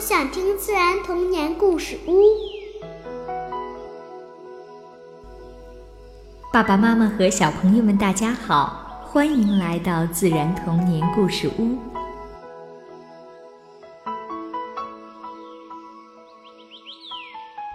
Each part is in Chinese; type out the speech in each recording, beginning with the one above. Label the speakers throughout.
Speaker 1: 我想听自然童年故事屋。
Speaker 2: 爸爸妈妈和小朋友们，大家好，欢迎来到自然童年故事屋。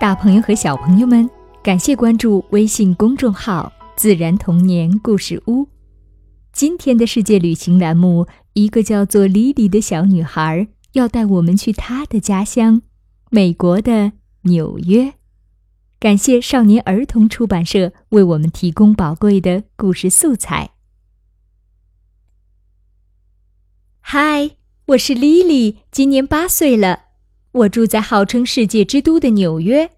Speaker 2: 大朋友和小朋友们，感谢关注微信公众号“自然童年故事屋”。今天的世界旅行栏目，一个叫做莉莉的小女孩要带我们去他的家乡——美国的纽约。感谢少年儿童出版社为我们提供宝贵的故事素材。嗨，我是莉莉，今年八岁了，我住在号称世界之都的纽约。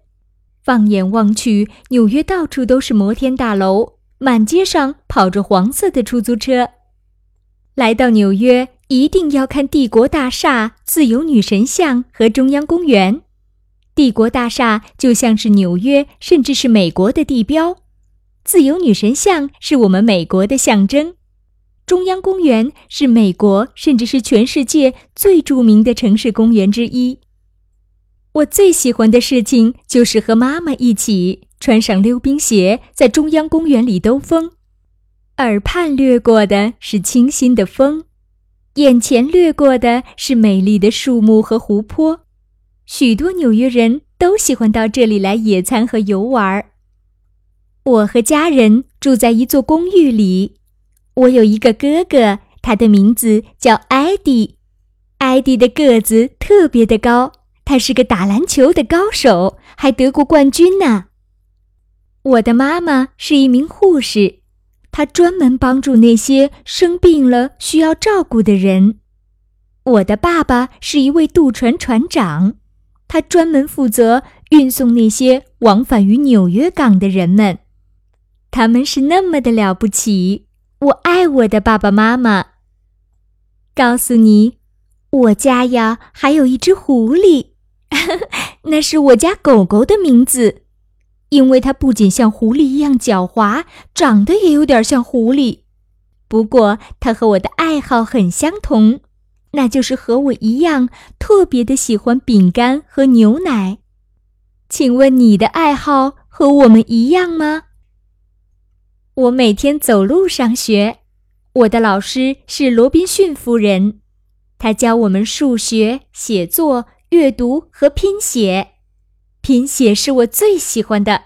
Speaker 2: 放眼望去，纽约到处都是摩天大楼。满街上跑着黄色的出租车。来到纽约，一定要看帝国大厦、自由女神像和中央公园。帝国大厦就像是纽约，甚至是美国的地标。自由女神像是我们美国的象征。中央公园是美国，甚至是全世界最著名的城市公园之一。我最喜欢的事情就是和妈妈一起。穿上溜冰鞋，在中央公园里兜风，耳畔掠过的是清新的风，眼前掠过的是美丽的树木和湖泊。许多纽约人都喜欢到这里来野餐和游玩。我和家人住在一座公寓里，我有一个哥哥，他的名字叫艾迪。艾迪的个子特别的高，他是个打篮球的高手，还得过冠军呢。我的妈妈是一名护士，他专门帮助那些生病了需要照顾的人。我的爸爸是一位渡船船长，他专门负责运送那些往返于纽约港的人们。他们是那么的了不起，我爱我的爸爸妈妈。告诉你，我家呀还有一只狐狸，那是我家狗狗的名字。因为它不仅像狐狸一样狡猾，长得也有点像狐狸。不过，它和我的爱好很相同，那就是和我一样特别的喜欢饼干和牛奶。请问你的爱好和我们一样吗？我每天走路上学，我的老师是罗宾逊夫人，她教我们数学、写作、阅读和拼写。拼写是我最喜欢的，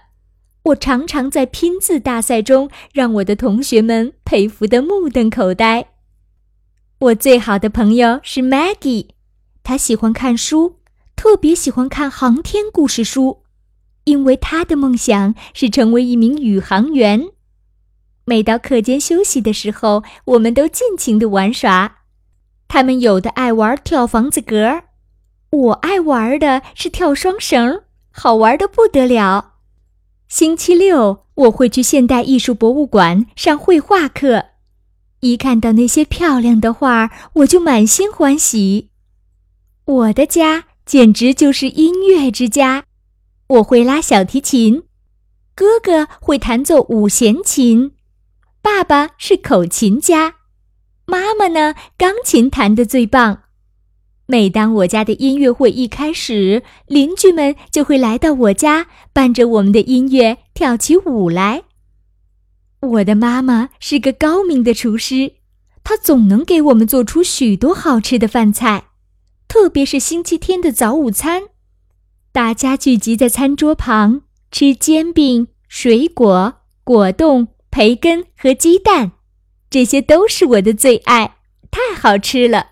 Speaker 2: 我常常在拼字大赛中让我的同学们佩服得目瞪口呆。我最好的朋友是 Maggie，她喜欢看书，特别喜欢看航天故事书，因为她的梦想是成为一名宇航员。每到课间休息的时候，我们都尽情的玩耍。他们有的爱玩跳房子格，我爱玩的是跳双绳。好玩的不得了。星期六我会去现代艺术博物馆上绘画课，一看到那些漂亮的画，我就满心欢喜。我的家简直就是音乐之家，我会拉小提琴，哥哥会弹奏五弦琴，爸爸是口琴家，妈妈呢，钢琴弹得最棒。每当我家的音乐会一开始，邻居们就会来到我家，伴着我们的音乐跳起舞来。我的妈妈是个高明的厨师，她总能给我们做出许多好吃的饭菜，特别是星期天的早午餐。大家聚集在餐桌旁吃煎饼、水果、果冻、培根和鸡蛋，这些都是我的最爱，太好吃了。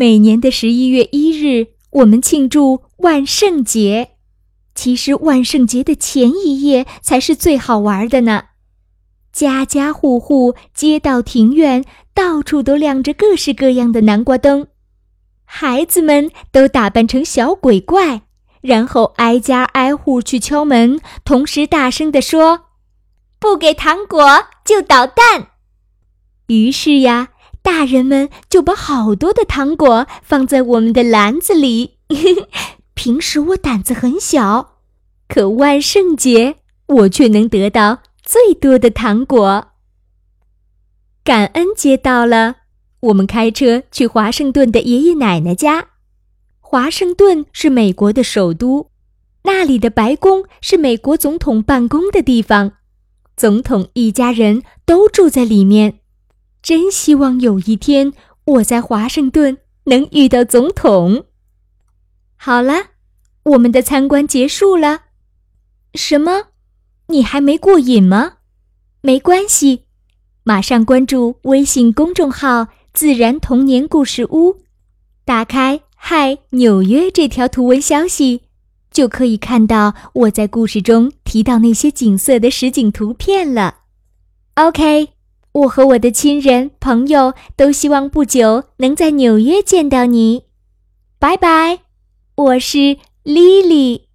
Speaker 2: 每年的十一月一日，我们庆祝万圣节。其实万圣节的前一夜才是最好玩的呢。家家户户、街道、庭院，到处都亮着各式各样的南瓜灯。孩子们都打扮成小鬼怪，然后挨家挨户去敲门，同时大声地说：“不给糖果就捣蛋。”于是呀。大人们就把好多的糖果放在我们的篮子里。平时我胆子很小，可万圣节我却能得到最多的糖果。感恩节到了，我们开车去华盛顿的爷爷奶奶家。华盛顿是美国的首都，那里的白宫是美国总统办公的地方，总统一家人都住在里面。真希望有一天我在华盛顿能遇到总统。好了，我们的参观结束了。什么？你还没过瘾吗？没关系，马上关注微信公众号“自然童年故事屋”，打开“嗨纽约”这条图文消息，就可以看到我在故事中提到那些景色的实景图片了。OK，我和我的亲人朋友都希望不久能在纽约见到你。拜拜。我是莉莉。